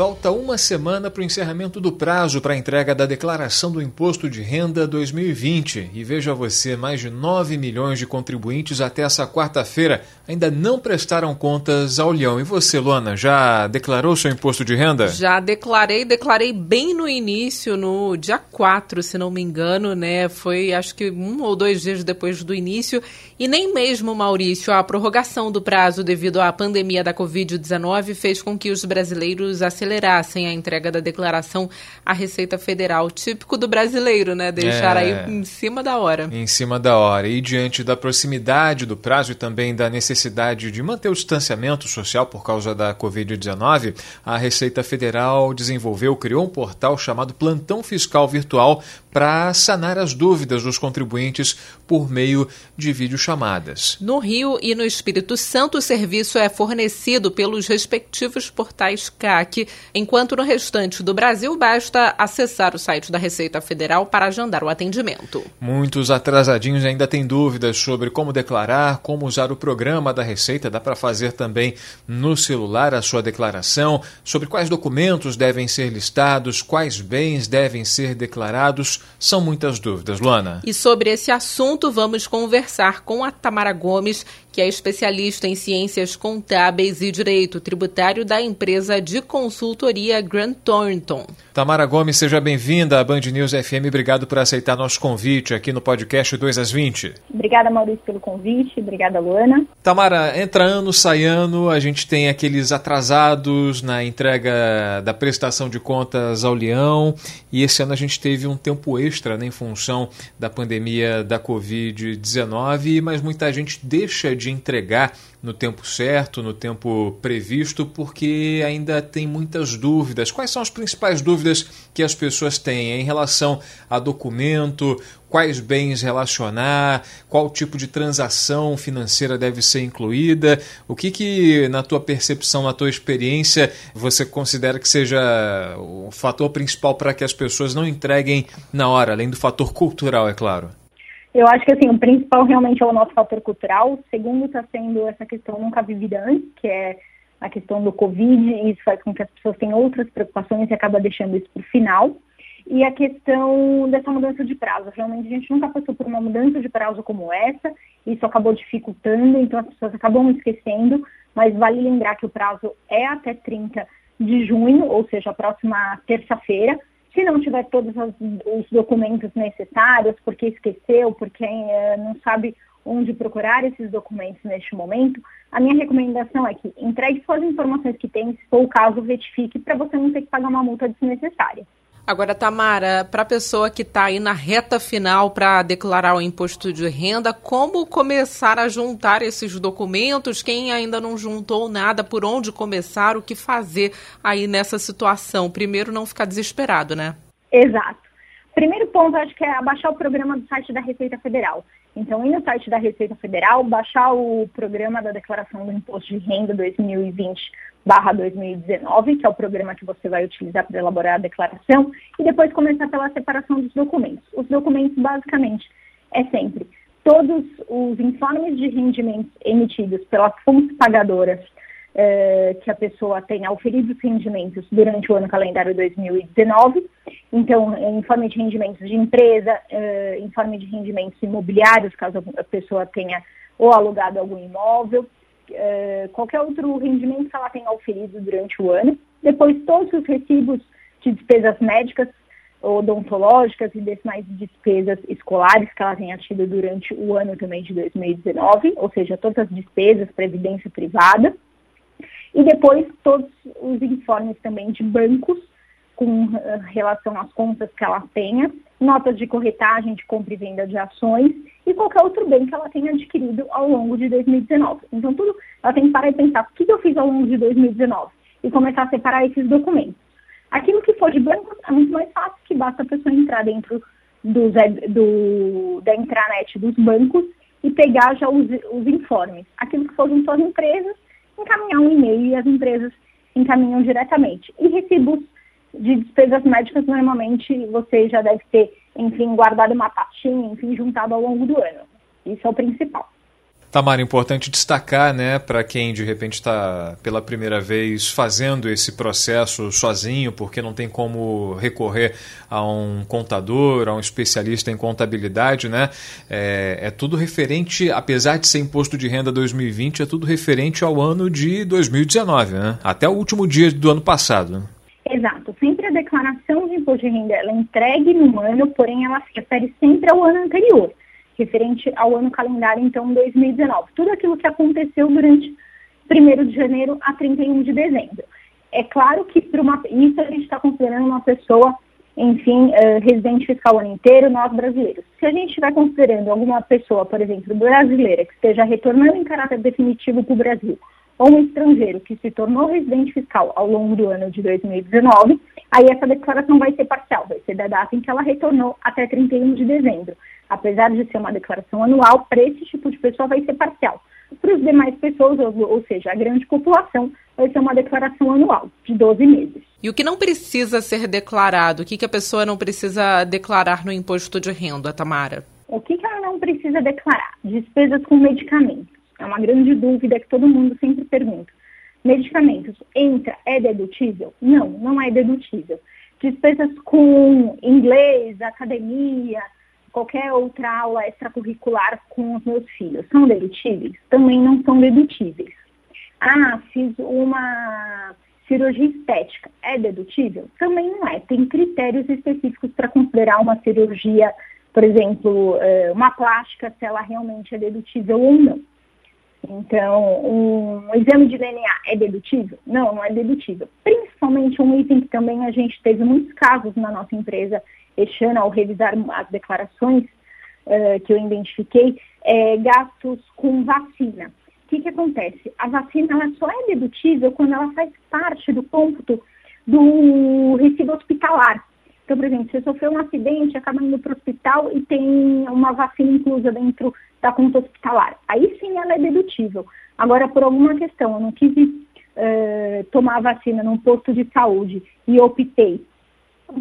Falta uma semana para o encerramento do prazo para a entrega da declaração do Imposto de Renda 2020. E veja você, mais de 9 milhões de contribuintes até essa quarta-feira ainda não prestaram contas ao Leão. E você, Luana, já declarou seu imposto de renda? Já declarei, declarei bem no início, no dia 4, se não me engano, né? Foi acho que um ou dois dias depois do início. E nem mesmo, Maurício, a prorrogação do prazo devido à pandemia da Covid-19 fez com que os brasileiros acelerassem acelerassem a entrega da declaração à Receita Federal. Típico do brasileiro, né? Deixar é, aí em cima da hora. Em cima da hora. E diante da proximidade do prazo e também da necessidade de manter o distanciamento social por causa da Covid-19, a Receita Federal desenvolveu, criou um portal chamado Plantão Fiscal Virtual para sanar as dúvidas dos contribuintes por meio de videochamadas. No Rio e no Espírito Santo, o serviço é fornecido pelos respectivos portais CAC enquanto no restante do Brasil basta acessar o site da Receita Federal para agendar o atendimento. Muitos atrasadinhos ainda têm dúvidas sobre como declarar, como usar o programa da Receita. Dá para fazer também no celular a sua declaração, sobre quais documentos devem ser listados, quais bens devem ser declarados. São muitas dúvidas, Luana. E sobre esse assunto, vamos conversar com a Tamara Gomes, que é especialista em ciências contábeis e direito tributário da empresa de consultoria Grant Thornton. Tamara Gomes, seja bem-vinda à Band News FM. Obrigado por aceitar nosso convite aqui no podcast 2 às 20. Obrigada, Maurício, pelo convite. Obrigada, Luana. Tamara, entra ano, sai ano, a gente tem aqueles atrasados na entrega da prestação de contas ao leão e esse ano a gente teve um tempo extra né, em função da pandemia da Covid-19, mas muita gente deixa de entregar no tempo certo, no tempo previsto, porque ainda tem muitas dúvidas. Quais são as principais dúvidas que as pessoas têm em relação a documento, quais bens relacionar, qual tipo de transação financeira deve ser incluída? O que que na tua percepção, na tua experiência, você considera que seja o fator principal para que as pessoas não entreguem na hora, além do fator cultural, é claro? Eu acho que assim, o principal realmente é o nosso fator cultural. O segundo está sendo essa questão nunca vivida antes, que é a questão do Covid, e isso faz com que as pessoas tenham outras preocupações e acaba deixando isso para o final. E a questão dessa mudança de prazo. Realmente a gente nunca passou por uma mudança de prazo como essa, isso acabou dificultando, então as pessoas acabam esquecendo, mas vale lembrar que o prazo é até 30 de junho, ou seja, a próxima terça-feira. Se não tiver todos os documentos necessários, porque esqueceu, porque é, não sabe onde procurar esses documentos neste momento, a minha recomendação é que entregue suas informações que tem, se for o caso, retifique para você não ter que pagar uma multa desnecessária. Agora, Tamara, para a pessoa que está aí na reta final para declarar o imposto de renda, como começar a juntar esses documentos? Quem ainda não juntou nada, por onde começar, o que fazer aí nessa situação? Primeiro, não ficar desesperado, né? Exato. Primeiro ponto, acho que é abaixar o programa do site da Receita Federal. Então, ir no site da Receita Federal, baixar o programa da Declaração do Imposto de Renda 2020 barra 2019, que é o programa que você vai utilizar para elaborar a declaração, e depois começar pela separação dos documentos. Os documentos, basicamente, é sempre todos os informes de rendimentos emitidos pelas fontes pagadoras eh, que a pessoa tenha auferido os rendimentos durante o ano calendário 2019. Então, informe de rendimentos de empresa, eh, informe de rendimentos imobiliários, caso a pessoa tenha ou alugado algum imóvel, é, qualquer outro rendimento que ela tenha oferido durante o ano. Depois, todos os recibos de despesas médicas, odontológicas e demais despesas escolares que ela tenha tido durante o ano também de 2019, ou seja, todas as despesas, previdência privada. E depois, todos os informes também de bancos com eh, relação às contas que ela tenha, notas de corretagem de compra e venda de ações e qualquer outro bem que ela tenha adquirido ao longo de 2019. Então, tudo, ela tem que parar e pensar o que eu fiz ao longo de 2019 e começar a separar esses documentos. Aquilo que for de banco é muito mais fácil, que basta a pessoa entrar dentro do, do, da intranet dos bancos e pegar já os, os informes. Aquilo que for junto às empresas, encaminhar um e-mail e as empresas encaminham diretamente. E recibos de despesas médicas, normalmente você já deve ter, enfim, guardado uma pastinha, enfim, juntado ao longo do ano. Isso é o principal. Tamara, importante destacar, né, para quem de repente está pela primeira vez fazendo esse processo sozinho, porque não tem como recorrer a um contador, a um especialista em contabilidade, né? É, é tudo referente, apesar de ser imposto de renda 2020, é tudo referente ao ano de 2019, né? Até o último dia do ano passado. Exato. Sempre a declaração de imposto de renda ela é entregue no ano, porém ela se refere sempre ao ano anterior referente ao ano calendário, então, 2019. Tudo aquilo que aconteceu durante 1 de janeiro a 31 de dezembro. É claro que para uma, isso a gente está considerando uma pessoa, enfim, uh, residente fiscal o ano inteiro, nós brasileiros. Se a gente estiver considerando alguma pessoa, por exemplo, brasileira, que esteja retornando em caráter definitivo para o Brasil, ou um estrangeiro que se tornou residente fiscal ao longo do ano de 2019, aí essa declaração vai ser parcial, vai ser da data em que ela retornou até 31 de dezembro apesar de ser uma declaração anual, para esse tipo de pessoa vai ser parcial. Para as demais pessoas, ou, ou seja, a grande população, vai ser uma declaração anual, de 12 meses. E o que não precisa ser declarado? O que, que a pessoa não precisa declarar no imposto de renda, Tamara? O que, que ela não precisa declarar? Despesas com medicamentos. É uma grande dúvida que todo mundo sempre pergunta. Medicamentos entra, é dedutível? Não, não é dedutível. Despesas com inglês, academia, qualquer outra aula extracurricular com os meus filhos são dedutíveis? Também não são dedutíveis. Ah, fiz uma cirurgia estética, é dedutível? Também não é. Tem critérios específicos para considerar uma cirurgia, por exemplo, eh, uma plástica, se ela realmente é dedutível ou não. Então, um exame de DNA é dedutível? Não, não é dedutível. Principalmente um item que também a gente teve muitos casos na nossa empresa este ano, ao revisar as declarações uh, que eu identifiquei, é, gastos com vacina. O que, que acontece? A vacina ela só é dedutível quando ela faz parte do cômputo do recibo hospitalar. Então, por exemplo, você sofreu um acidente, acaba indo para o hospital e tem uma vacina inclusa dentro da conta hospitalar. Aí sim ela é dedutível. Agora, por alguma questão, eu não quis uh, tomar a vacina num posto de saúde e optei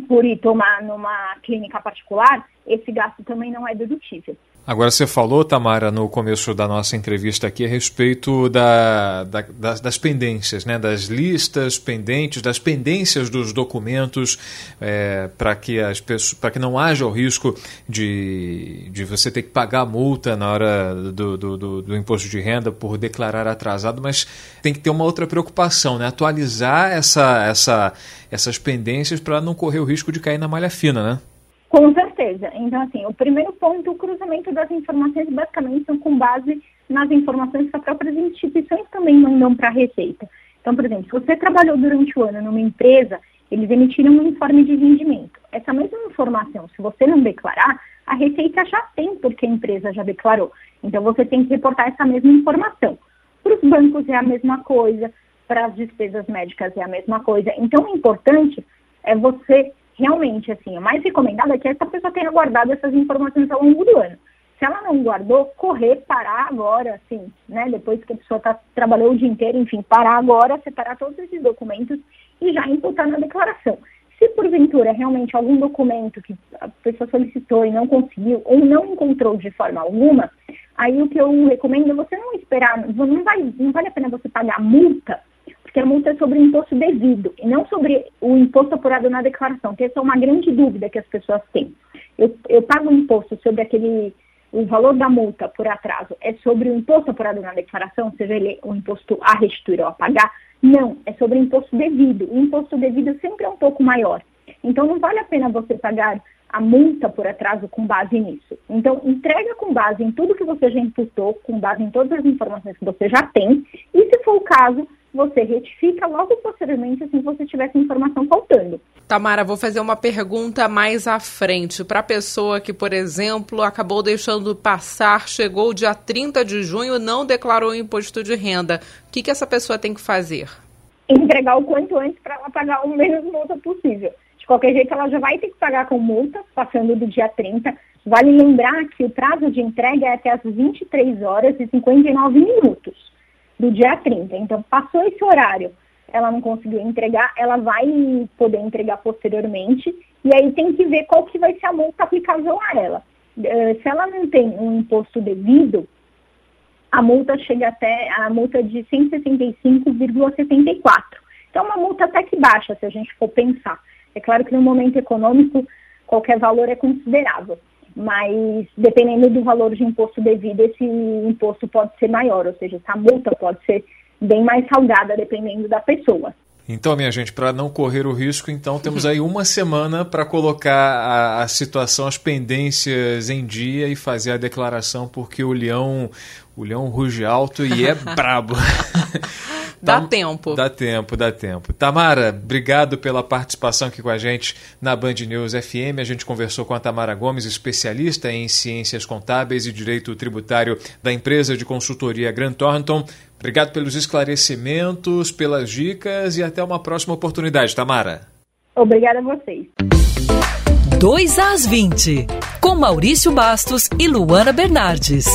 por ir tomar numa clínica particular, esse gasto também não é dedutível. Agora você falou, Tamara, no começo da nossa entrevista aqui a respeito da, da, das, das, pendências, né? das listas pendentes, das pendências dos documentos é, para que as pessoas, que não haja o risco de, de você ter que pagar multa na hora do, do, do, do imposto de renda por declarar atrasado, mas tem que ter uma outra preocupação, né? atualizar essa, essa, essas pendências para não correr o risco de cair na malha fina, né? Com certeza. Então, assim, o primeiro ponto, o cruzamento das informações basicamente são com base nas informações que as próprias instituições também mandam para a Receita. Então, por exemplo, se você trabalhou durante o ano numa empresa, eles emitiram um informe de rendimento. Essa mesma informação, se você não declarar, a Receita já tem, porque a empresa já declarou. Então, você tem que reportar essa mesma informação. Para os bancos é a mesma coisa, para as despesas médicas é a mesma coisa. Então, o importante é você realmente, assim, o mais recomendado é que essa pessoa tenha guardado essas informações ao longo do ano. Se ela não guardou, correr, parar agora, assim, né? Depois que a pessoa tá, trabalhou o dia inteiro, enfim, parar agora, separar todos esses documentos e já imputar na declaração. Se porventura realmente algum documento que a pessoa solicitou e não conseguiu ou não encontrou de forma alguma, aí o que eu recomendo é você não esperar, não, vai, não vale a pena você pagar multa porque a multa é sobre o imposto devido e não sobre o imposto apurado na declaração, que essa é uma grande dúvida que as pessoas têm. Eu, eu pago imposto sobre aquele, o valor da multa por atraso é sobre o imposto apurado na declaração, seja ele o imposto a restituir ou a pagar? Não, é sobre o imposto devido. O imposto devido sempre é um pouco maior. Então não vale a pena você pagar a multa por atraso com base nisso. Então, entrega com base em tudo que você já imputou, com base em todas as informações que você já tem, e se for o caso, você retifica logo posteriormente se você tiver essa informação faltando. Tamara, vou fazer uma pergunta mais à frente. Para a pessoa que, por exemplo, acabou deixando passar, chegou dia 30 de junho e não declarou o imposto de renda, o que, que essa pessoa tem que fazer? Entregar o quanto antes para ela pagar o menos multa possível. De qualquer jeito, ela já vai ter que pagar com multa, passando do dia 30. Vale lembrar que o prazo de entrega é até as 23 horas e 59 minutos do dia 30. Então, passou esse horário, ela não conseguiu entregar, ela vai poder entregar posteriormente, e aí tem que ver qual que vai ser a multa aplicável a ela. Eh, se ela não tem um imposto devido, a multa chega até a multa de 165,74. Então, uma multa até que baixa, se a gente for pensar. É claro que no momento econômico, qualquer valor é considerável, mas dependendo do valor de imposto devido, esse imposto pode ser maior, ou seja, essa multa pode ser bem mais salgada dependendo da pessoa. Então, minha gente, para não correr o risco, então temos aí uma semana para colocar a, a, situação, as pendências em dia e fazer a declaração, porque o leão, o leão ruge alto e é brabo. Dá tempo. Dá tempo, dá tempo. Tamara, obrigado pela participação aqui com a gente na Band News FM. A gente conversou com a Tamara Gomes, especialista em ciências contábeis e direito tributário da empresa de consultoria Grant Thornton. Obrigado pelos esclarecimentos, pelas dicas e até uma próxima oportunidade, Tamara. Obrigada a vocês. 2 às 20, com Maurício Bastos e Luana Bernardes.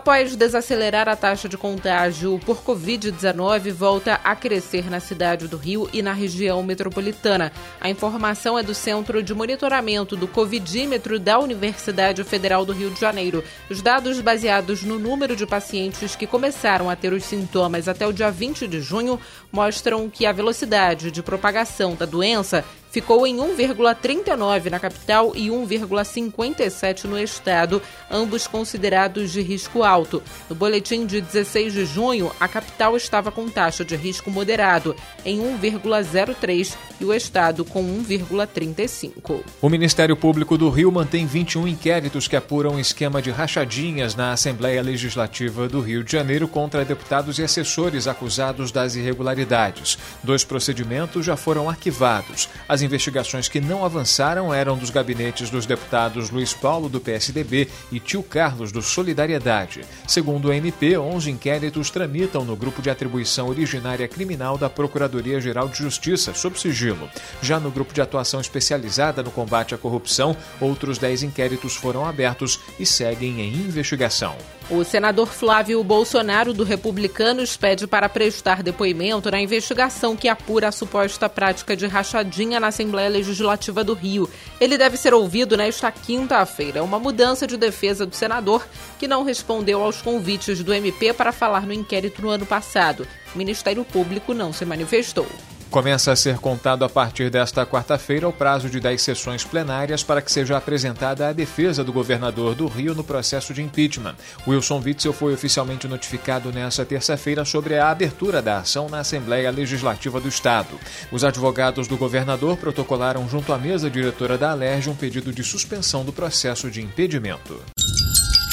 Após desacelerar a taxa de contágio por Covid-19, volta a crescer na cidade do Rio e na região metropolitana. A informação é do Centro de Monitoramento do Covidímetro da Universidade Federal do Rio de Janeiro. Os dados baseados no número de pacientes que começaram a ter os sintomas até o dia 20 de junho mostram que a velocidade de propagação da doença ficou em 1,39 na capital e 1,57 no estado, ambos considerados de risco alto. No boletim de 16 de junho, a capital estava com taxa de risco moderado em 1,03 e o estado com 1,35. O Ministério Público do Rio mantém 21 inquéritos que apuram esquema de rachadinhas na Assembleia Legislativa do Rio de Janeiro contra deputados e assessores acusados das irregularidades. Dois procedimentos já foram arquivados. As as investigações que não avançaram eram dos gabinetes dos deputados Luiz Paulo, do PSDB, e Tio Carlos, do Solidariedade. Segundo o MP, 11 inquéritos tramitam no grupo de atribuição originária criminal da Procuradoria-Geral de Justiça, sob sigilo. Já no grupo de atuação especializada no combate à corrupção, outros 10 inquéritos foram abertos e seguem em investigação. O senador Flávio Bolsonaro, do Republicanos, pede para prestar depoimento na investigação que apura a suposta prática de rachadinha na Assembleia Legislativa do Rio. Ele deve ser ouvido nesta quinta-feira. Uma mudança de defesa do senador que não respondeu aos convites do MP para falar no inquérito no ano passado. O Ministério Público não se manifestou. Começa a ser contado a partir desta quarta-feira o prazo de 10 sessões plenárias para que seja apresentada a defesa do governador do Rio no processo de impeachment. Wilson Witzel foi oficialmente notificado nesta terça-feira sobre a abertura da ação na Assembleia Legislativa do Estado. Os advogados do governador protocolaram junto à mesa diretora da Alerj um pedido de suspensão do processo de impedimento.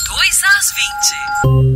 2 às 20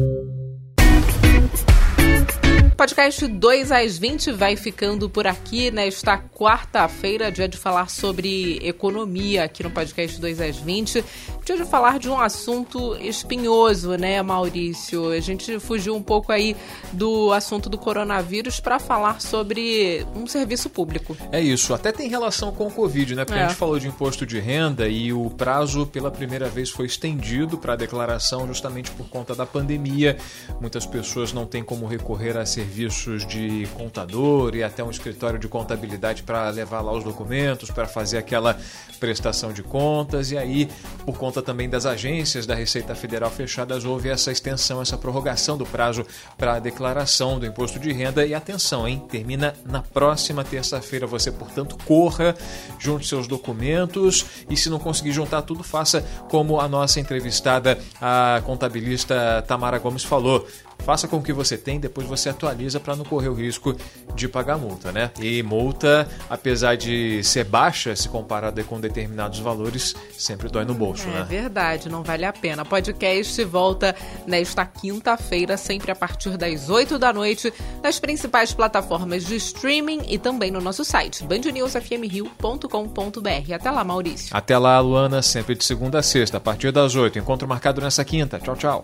podcast 2 às 20 vai ficando por aqui nesta quarta-feira, dia de falar sobre economia aqui no podcast 2 às 20. Dia de falar de um assunto espinhoso, né, Maurício? A gente fugiu um pouco aí do assunto do coronavírus para falar sobre um serviço público. É isso, até tem relação com o Covid, né? Porque é. a gente falou de imposto de renda e o prazo pela primeira vez foi estendido para a declaração justamente por conta da pandemia. Muitas pessoas não têm como recorrer a serviços de contador e até um escritório de contabilidade para levar lá os documentos, para fazer aquela prestação de contas. E aí, por conta também das agências da Receita Federal fechadas, houve essa extensão, essa prorrogação do prazo para a declaração do imposto de renda. E atenção, hein? Termina na próxima terça-feira. Você, portanto, corra, junte seus documentos e, se não conseguir juntar tudo, faça como a nossa entrevistada, a contabilista Tamara Gomes, falou faça com o que você tem, depois você atualiza para não correr o risco de pagar multa, né? E multa, apesar de ser baixa se comparada com determinados valores, sempre dói no bolso, é, né? É verdade, não vale a pena. Podcast volta nesta quinta-feira, sempre a partir das 8 da noite, nas principais plataformas de streaming e também no nosso site, bandnewsfmrio.com.br. Até lá, Maurício. Até lá, Luana, sempre de segunda a sexta, a partir das 8. Encontro marcado nessa quinta. Tchau, tchau.